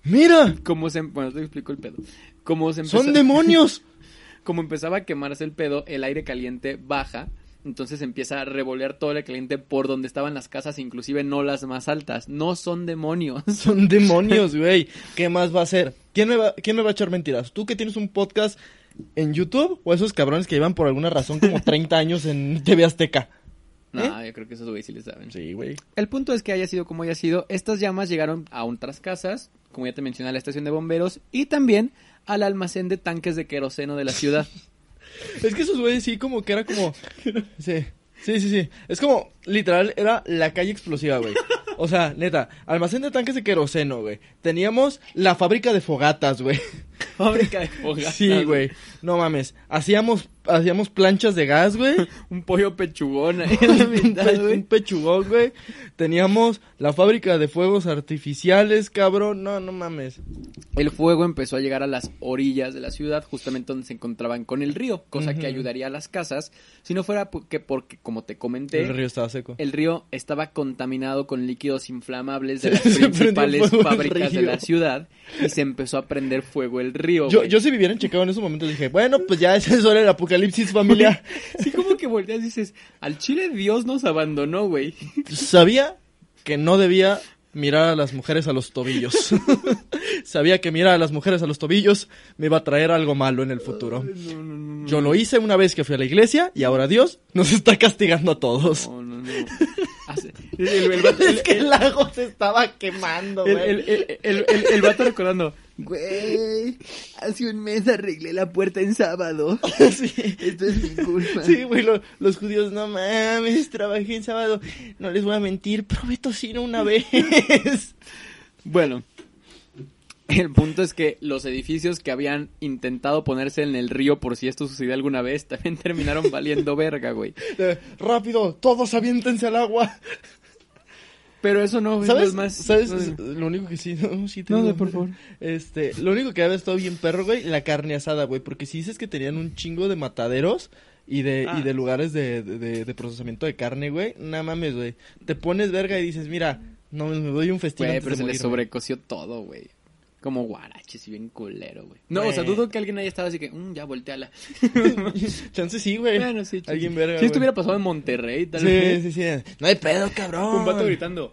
Mira, Como se, bueno, te explico el pedo. Como se empezó- son demonios. como empezaba a quemarse el pedo, el aire caliente baja, entonces empieza a revolear todo el aire caliente por donde estaban las casas, inclusive no las más altas. No son demonios. Son demonios, güey. ¿Qué más va a hacer? ¿Quién me va, ¿Quién me va a echar mentiras? ¿Tú que tienes un podcast en YouTube o esos cabrones que llevan por alguna razón como 30 años en TV Azteca? No, ¿Eh? yo creo que esos güeyes sí le saben. Sí, güey. El punto es que haya sido como haya sido, estas llamas llegaron a otras casas, como ya te mencioné, a la estación de bomberos y también al almacén de tanques de queroseno de la ciudad. Es que esos güeyes sí como que era como... Sí, sí, sí, sí. Es como, literal, era la calle explosiva, güey. O sea, neta, almacén de tanques de queroseno, güey. Teníamos la fábrica de fogatas, güey. Fábrica de fogatas. Sí, güey. No mames. Hacíamos, hacíamos planchas de gas, güey. Un pollo pechugón ahí en la un, mitad, pe- güey. un pechugón, güey. Teníamos la fábrica de fuegos artificiales, cabrón. No, no mames. El fuego empezó a llegar a las orillas de la ciudad, justamente donde se encontraban con el río, cosa que ayudaría a las casas, si no fuera porque, porque como te comenté, El río estaba seco. el río estaba contaminado con líquidos inflamables de las principales fábricas de la ciudad y se empezó a prender fuego el río. Yo, yo si viviera en Chicago en esos momentos dije, bueno, pues ya ese es hora del apocalipsis familiar. Sí, como que volteas y dices, al Chile Dios nos abandonó, güey. Sabía que no debía mirar a las mujeres a los tobillos. Sabía que mirar a las mujeres a los tobillos me iba a traer algo malo en el futuro. No, no, no. Yo lo hice una vez que fui a la iglesia y ahora Dios nos está castigando a todos. No, no, no. El, el- el el- Es que el- lago se estaba quemando, el- güey. el- el- el- el- el vato recordando, güey, hace un mes arreglé la puerta en sábado. Sí. Esto es mi culpa. Sí, güey, lo- los judíos, no mames, trabajé en sábado. No les voy a mentir, probé tocino una vez. Bueno, el punto es que los edificios que habían intentado ponerse en el río por si esto sucedía alguna vez también terminaron valiendo verga, güey. Eh, Rápido, todos aviéntense al agua. Pero eso no, ¿Sabes? es más... ¿Sabes? no, Lo único que sí, no, sí te No, por favor. Este, lo único que había estado bien perro, güey, la carne asada, güey, porque si dices que tenían un chingo de mataderos y de, Ah. y de lugares de, de- procesamiento de carne, güey, nada mames, güey. Te pones verga y dices, mira, no, me doy un festín Güey, pero de se le morirme". sobrecoció todo, güey. Como guaraches y bien culero, güey. No, o sea, dudo que alguien haya estado así que, mm, ya volteala. Chance sí, güey. Bueno, sí, chance. Alguien verga, Si esto güey. hubiera pasado en Monterrey, tal Sí, vez. sí, sí. No hay pedo, cabrón. Un vato gritando,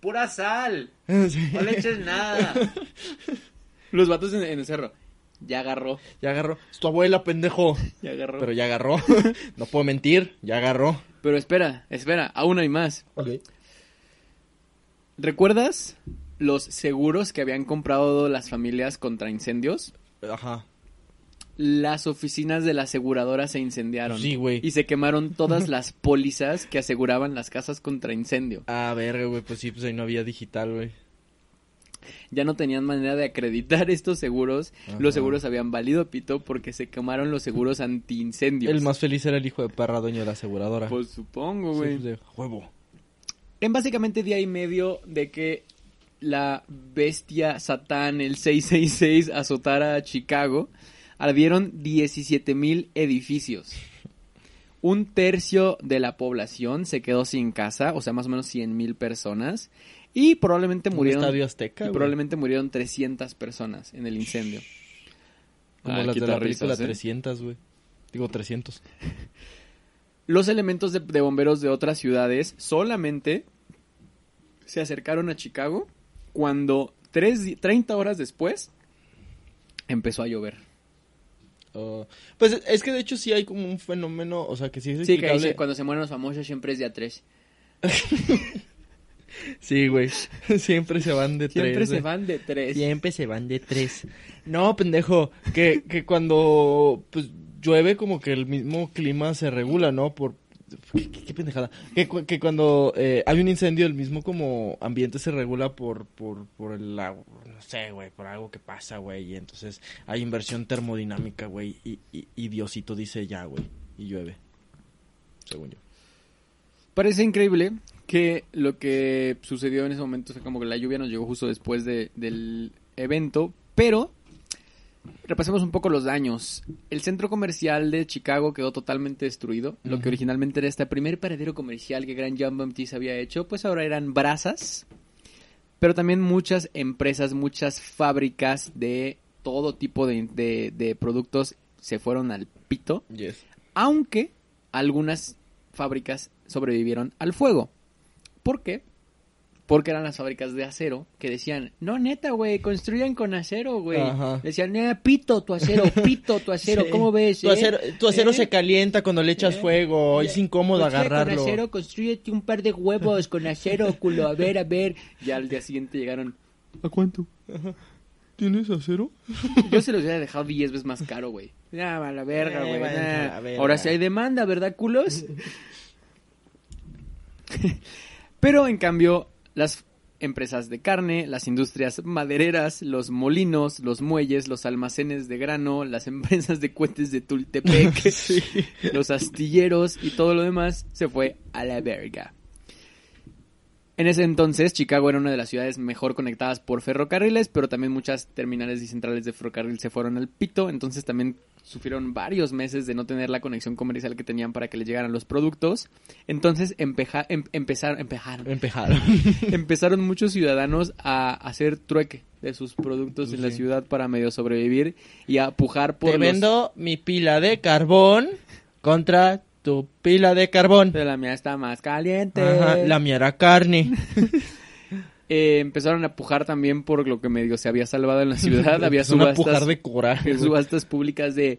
¡pura sal! Sí. No le eches nada. Los vatos en, en el cerro. Ya agarró, Ya agarró. Es tu abuela, pendejo. ya agarró. Pero Pero, ya agarró. no puedo mentir, ya agarró. espera, espera, aún hay más. Ok. ¿Recuerdas los seguros que habían comprado las familias contra incendios? Ajá. Las oficinas de la aseguradora se incendiaron. Sí, güey. Y se quemaron todas las pólizas que aseguraban las casas contra incendio. Ah, verga, güey. Pues sí, pues ahí no había digital, güey. Ya no tenían manera de acreditar estos seguros. Ajá. Los seguros habían valido pito porque se quemaron los seguros antiincendios. El más feliz era el hijo de perra dueño de la aseguradora. Pues supongo, Sí, güey. pues, de huevo. En básicamente día y medio de que la bestia Satán, el 666, azotara a Chicago, ardieron 17 mil edificios. Un tercio de la población se quedó sin casa, o sea, más o menos 100 mil personas. Y probablemente murieron. estadio azteca, y probablemente murieron 300 personas en el incendio. Como Ah, las de la película risas, ¿eh? 300, güey. Digo 300. Los elementos de, de bomberos de otras ciudades solamente se acercaron a Chicago cuando tres di- 30 horas después empezó a llover. Oh, pues es que de hecho sí hay como un fenómeno, o sea, que sí es Sí, que explicable. cuando se mueren los famosos siempre es día 3. Sí, güey. Siempre se van de Siempre tres. se van de 3. Siempre se van de tres. No, pendejo, que, que cuando pues llueve como que el mismo clima se regula, ¿no? Por qué, pendejada. Que, cu- que cuando eh, hay un incendio el mismo como ambiente se regula por por por el agua, no sé, güey, por algo que pasa, güey, y entonces hay inversión termodinámica, güey, y, Diosito dice ya, güey, y llueve. según yo. Parece increíble que lo que sucedió en ese momento, sea, como que la lluvia nos llegó justo después de- del evento, pero repasemos un poco los daños. El centro comercial de Chicago quedó totalmente destruido. Lo que originalmente era este primer paradero comercial que Grand Jean Baptiste había hecho, pues ahora eran brasas. Pero también muchas empresas, muchas fábricas de todo tipo de, de- de productos se fueron al pito Yes. aunque algunas fábricas sobrevivieron al fuego. ¿Por qué? Porque eran las fábricas de acero que decían, no, neta, güey, construyan con acero, güey. Decían, eh, pito tu acero, pito tu acero, Sí. ¿cómo ves? Tu eh? acero, tu acero ¿Eh? se calienta cuando le echas ¿Eh? fuego. Es incómodo Construye agarrarlo. Con acero, construyete un par de huevos con acero, culo, a ver, a ver. Ya al día siguiente llegaron, ¿a cuánto? ¿Tienes acero? Yo se los hubiera dejado 10 veces más caro, güey. Ya, a la verga, güey. nah. Ahora sí hay demanda, ¿verdad, culos? Pero en cambio, las empresas de carne, las industrias madereras, los molinos, los muelles, los almacenes de grano, las empresas de cohetes de Tultepec, los astilleros y todo lo demás se fue a la verga. En ese entonces, Chicago era una de las ciudades mejor conectadas por ferrocarriles, pero también muchas terminales y centrales de ferrocarril se fueron al pito, entonces también sufrieron varios meses de no tener la conexión comercial que tenían para que les llegaran los productos. Entonces empeja- em- empezaron, empezaron, Empejaron. empezaron muchos ciudadanos a hacer trueque de sus productos en la ciudad para medio sobrevivir y a pujar por Te los- vendo mi pila de carbón contra tu pila de carbón. Pero la mía está más caliente. Ajá, la mía era carne. Eh, empezaron a pujar también por lo que medio se había salvado en la ciudad. había subastas, pujar de coraje. subastas públicas de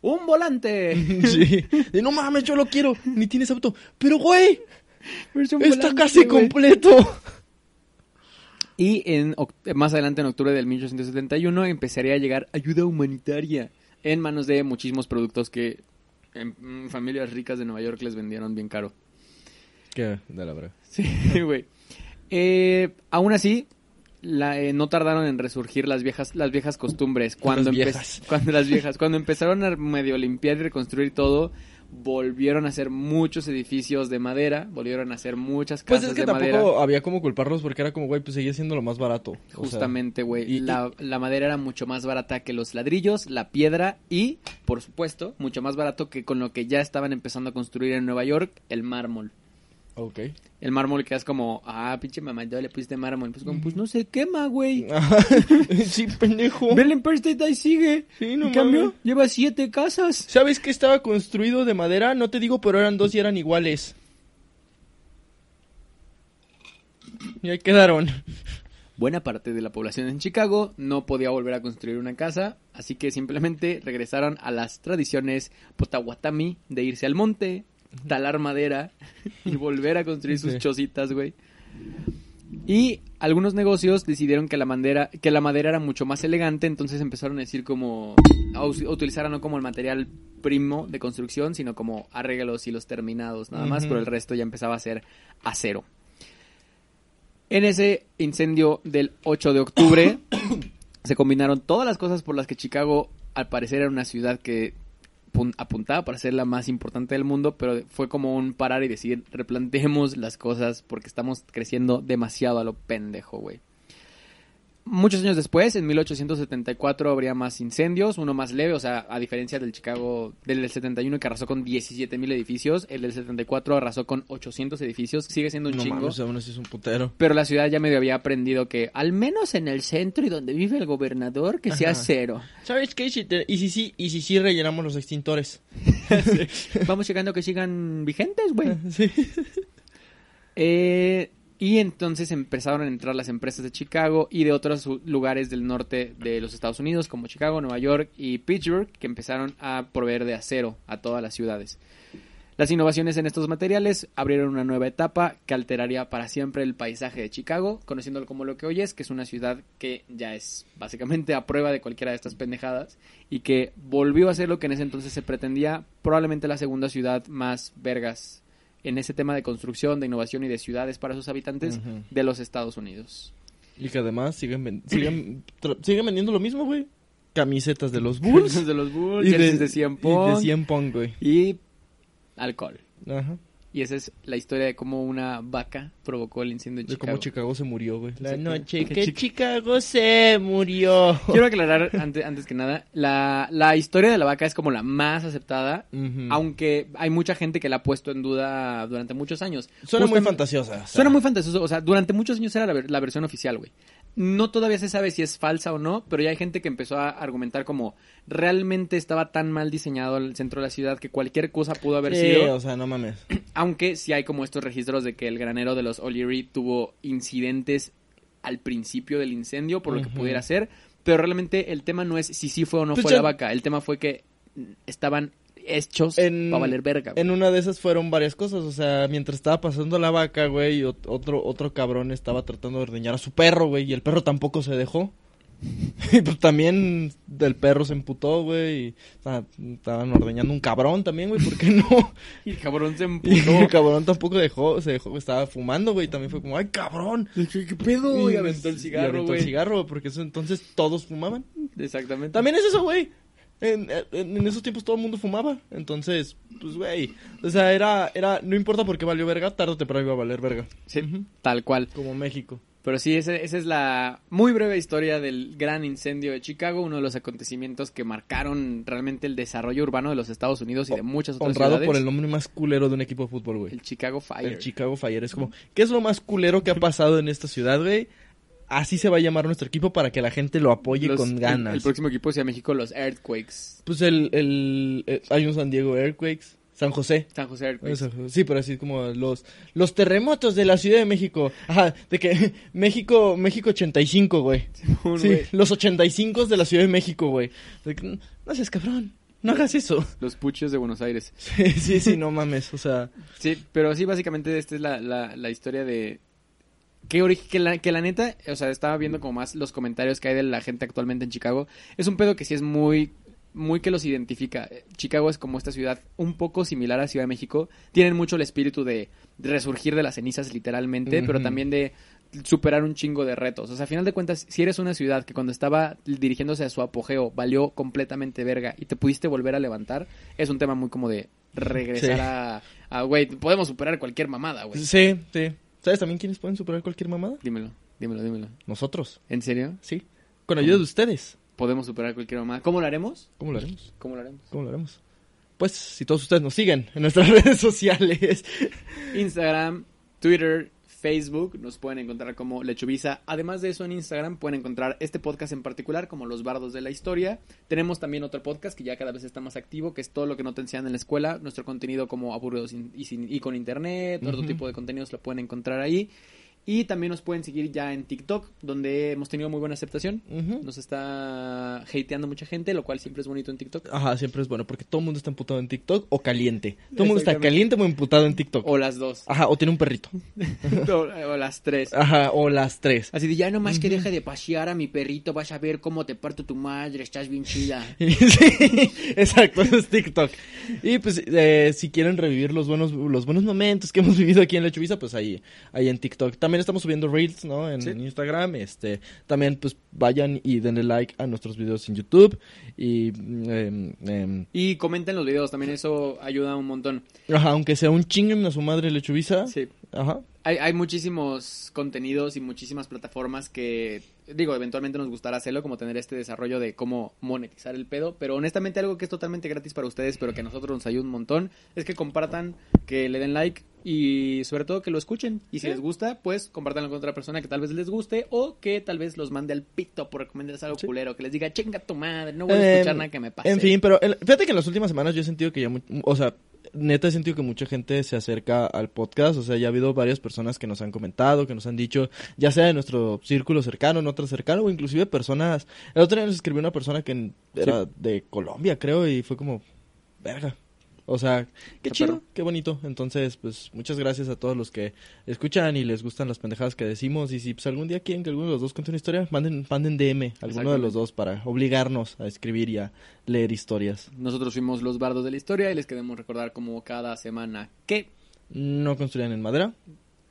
un volante. Sí. De, no mames, yo lo quiero. Ni tienes auto. Pero, güey, está volante, casi güey. completo. Y en, más adelante, en octubre del 1871, empezaría a llegar ayuda humanitaria en manos de muchísimos productos que en, mm, familias ricas de Nueva York les vendieron bien caro. ¿Qué? De la verdad. Sí, güey. Eh, aún así, la, eh, no tardaron en resurgir las viejas, las viejas costumbres. Cuando, Las viejas. cuando las viejas, cuando empezaron a medio limpiar y reconstruir todo, volvieron a hacer muchos edificios de madera, volvieron a hacer muchas Pues casas es que de tampoco madera. había como culparlos porque era como, güey, pues seguía siendo lo más barato. O sea, Justamente, güey. y- la madera era mucho más barata que los ladrillos, la piedra y, por supuesto, mucho más barato que con lo que ya estaban empezando a construir en Nueva York, el mármol. Ok. El mármol que es como, ah, pinche mamá, ya le pusiste mármol. Pues como, pues no se quema, güey. sí, pendejo. Ve el Empire State ahí sigue. Sí, no en cambio, mames. lleva siete casas. ¿Sabes que estaba construido de madera? No te digo, pero eran dos y eran iguales. Y ahí quedaron. Buena parte de la población en Chicago no podía volver a construir una casa, así que simplemente regresaron a las tradiciones potawatami de irse al monte, talar madera y volver a construir sus Sí. chocitas, güey. Y algunos negocios decidieron que la madera, que la madera era mucho más elegante, entonces empezaron a decir como a utilizarla no como el material primo de construcción, sino como arreglos y los terminados, nada más, Ujú. pero el resto ya empezaba a ser acero. En ese incendio del 8 de octubre se combinaron todas las cosas por las que Chicago al parecer era una ciudad que apuntaba para ser la más importante del mundo, pero fue como un parar y decir, replanteemos las cosas porque estamos creciendo demasiado a lo pendejo, güey. Muchos años después, en 1874, habría más incendios, uno más leve, o sea, a diferencia del Chicago del 71 que arrasó con 17 mil edificios, el del 74 arrasó con 800 edificios, sigue siendo un no chingo. mames, aún así es un putero. Pero la ciudad ya medio había aprendido que, al menos en el centro y donde vive el gobernador, que sea Ajá. cero. ¿Sabes qué? Y si, te- y si sí, y si sí rellenamos los extintores. Vamos llegando a que sigan vigentes, güey. Sí. Eh, y entonces empezaron a entrar las empresas de Chicago y de otros lugares del norte de los Estados Unidos, como Chicago, Nueva York y Pittsburgh, que empezaron a proveer de acero a todas las ciudades. Las innovaciones en estos materiales abrieron una nueva etapa que alteraría para siempre el paisaje de Chicago, conociéndolo como lo que hoy es, que es una ciudad que ya es básicamente a prueba de cualquiera de estas pendejadas y que volvió a ser lo que en ese entonces se pretendía, probablemente la segunda ciudad más vergas en ese tema de construcción, de innovación y de ciudades para sus habitantes Ujú. de los Estados Unidos. Y que además siguen, ven- siguen, siguen vendiendo lo mismo, güey. Camisetas de los Bulls. de los Bulls, y jerseys de 100 y de 100 Pong, güey. y alcohol. Ajá. Y esa es la historia de cómo una vaca provocó el incendio en De Chicago. cómo Chicago se murió, güey. La noche Que que Chi- Chicago se murió. Quiero aclarar antes, antes que nada, la, la historia de la vaca es como la más aceptada, aunque hay mucha gente que la ha puesto en duda durante muchos años. Suena muy fantasiosa. o sea. Suena muy fantasioso, o sea, durante muchos años era la, ver- la versión oficial, güey. No todavía se sabe si es falsa o no, pero ya hay gente que empezó a argumentar como realmente estaba tan mal diseñado el centro de la ciudad que cualquier cosa pudo haber Sí, sido. o sea, no mames. Aunque sí hay como estos registros de que el granero de los O'Leary tuvo incidentes al principio del incendio, por lo que pudiera ser. Pero realmente el tema no es si sí fue o no Pues fue ya- la vaca. El tema fue que estaban hechos En- para valer verga. güey. En una de esas fueron varias cosas, o sea, mientras estaba pasando la vaca, güey, ot- otro otro cabrón estaba tratando de ordeñar a su perro, güey, y el perro tampoco se dejó. Y pues también del perro se emputó, güey, y estaban ordeñando un cabrón también, güey, ¿por qué no? Y el cabrón se Y emputó. el cabrón tampoco dejó, se dejó, estaba fumando, güey, también fue como, ay, cabrón. ¿Qué pedo? Y aventó el Y cigarro, el porque eso entonces todos fumaban. Exactamente. También es eso, güey. En, en- en esos tiempos todo el mundo fumaba. Entonces, pues, güey. O sea, era, era, no importa por qué valió verga, tarde o temprano iba a valer verga. Sí, tal cual. Como México. Pero sí, esa, esa es la muy breve historia del gran incendio de Chicago, uno de los acontecimientos que marcaron realmente el desarrollo urbano de los Estados Unidos y de muchas otras Honrado ciudades. por el nombre más culero de un equipo de fútbol, güey. El Chicago Fire. El Chicago Fire. Es como, ¿qué es lo más culero que ha pasado en esta ciudad, güey? Así se va a llamar nuestro equipo para que la gente lo apoye Los- con el- ganas. El, próximo equipo sea México, los Earthquakes. Pues el, el, el- hay un San Diego Earthquakes, San José. San José Earthquakes. Sí, pero así como los los terremotos de la Ciudad de México. Ajá, de que México México 85, güey. Sí, güey. los 85 de la Ciudad de México, güey. De que, No seas cabrón, no hagas eso. Los puchos de Buenos Aires. Sí, sí, sí, no mames, o sea, Sí, pero sí, básicamente esta es la, la, la historia de... Que, ori- que, la, que la neta, o sea, estaba viendo como más los comentarios que hay de la gente actualmente en Chicago. Es un pedo que sí es muy, muy que los identifica. Chicago es como esta ciudad un poco similar a Ciudad de México. Tienen mucho el espíritu de, resurgir de las cenizas literalmente, pero también de superar un chingo de retos. O sea, a final de cuentas, si eres una ciudad que cuando estaba dirigiéndose a su apogeo valió completamente verga y te pudiste volver a levantar, es un tema muy como de regresar Sí. a, güey, podemos superar cualquier mamada, güey. sí, sí. ¿Sabes también quiénes pueden superar cualquier mamada? Dímelo, dímelo, dímelo. Nosotros, ¿En serio? sí. Con ayuda de ustedes. Podemos superar cualquier mamada. ¿Cómo lo haremos? ¿Cómo lo haremos? ¿Cómo lo haremos? ¿Cómo lo haremos? Pues si todos ustedes nos siguen en nuestras redes sociales. Instagram, Twitter, Facebook, nos pueden encontrar como Lechubiza. Además de eso, en Instagram pueden encontrar este podcast en particular, como Los Bardos de la Historia. Tenemos también otro podcast que ya cada vez está más activo, que es todo lo que no te enseñan en la escuela. Nuestro contenido como aburridos sin- y, sin- y con internet, otro Ujú. tipo de contenidos lo pueden encontrar ahí. Y también nos pueden seguir ya en TikTok, donde hemos tenido muy buena aceptación. Nos está hateando mucha gente, lo cual siempre es bonito en TikTok. Ajá, siempre es bueno porque todo el mundo está emputado en TikTok o caliente. Todo el mundo está caliente o emputado en TikTok. O las dos. Ajá, o tiene un perrito. o, o las tres. Ajá, o las tres. Así de ya nomás que deje de pasear a mi perrito, vas a ver cómo te parto tu madre, estás bien chida. sí, exacto, eso es TikTok. Y pues eh, si quieren revivir los buenos los buenos momentos que hemos vivido aquí en La Chubiza, pues ahí ahí en TikTok. También estamos subiendo reels, ¿no? En Sí. Instagram, este, también pues vayan y denle like a nuestros videos en YouTube y em, em, Y comenten los videos, también eso ayuda un montón. ajá, aunque sea un chinguen a su madre La Chubiza. Sí. Ajá. Hay, hay muchísimos contenidos y muchísimas plataformas que, digo, eventualmente nos gustará hacerlo, como tener este desarrollo de cómo monetizar el pedo, pero honestamente algo que es totalmente gratis para ustedes, pero que a nosotros nos ayuda un montón, es que compartan, que le den like y sobre todo que lo escuchen. Y si les gusta, pues compártanlo con otra persona que tal vez les guste o que tal vez los mande al pito por recomendarles algo Sí. culero, que les diga, chinga tu madre, no voy a Em, escuchar nada que me pase. En fin, pero el- fíjate que en las últimas semanas yo he sentido que ya, o sea, neta he sentido que mucha gente se acerca al podcast, o sea, ya ha habido varias personas que nos han comentado, que nos han dicho, ya sea de nuestro círculo cercano, no tan cercano, o inclusive personas, el otro día nos escribió una persona que era de Colombia, creo, y fue como, verga. O sea, qué chido, perro. qué bonito. Entonces, pues, muchas gracias a todos los que escuchan y les gustan las pendejadas que decimos. Y si pues, algún día quieren que alguno de los dos cuente una historia, manden, manden DM a alguno de los dos para obligarnos a escribir y a leer historias. Nosotros fuimos los bardos de la historia y les queremos recordar como cada semana que No construyan en madera.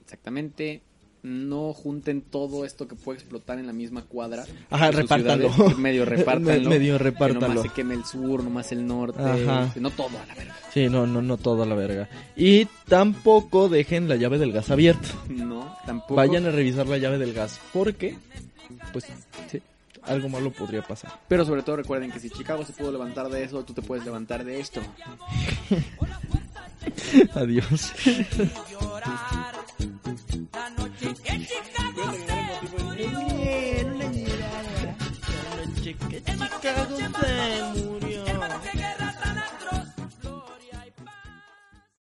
exactamente no junten todo esto que puede explotar en la misma cuadra. Ajá, ciudades, medio repártanlo. Medio Que repártanlo. nomás se queme el sur, nomás el norte. Ajá. No todo a la verga. Sí, no, no, no todo a la verga. Y tampoco dejen la llave del gas abierta. No, tampoco. Vayan a revisar la llave del gas. Porque, pues, Sí. algo malo podría pasar. Pero sobre todo recuerden que si Chicago se pudo levantar de eso, tú te puedes levantar de esto. Adiós. I'm.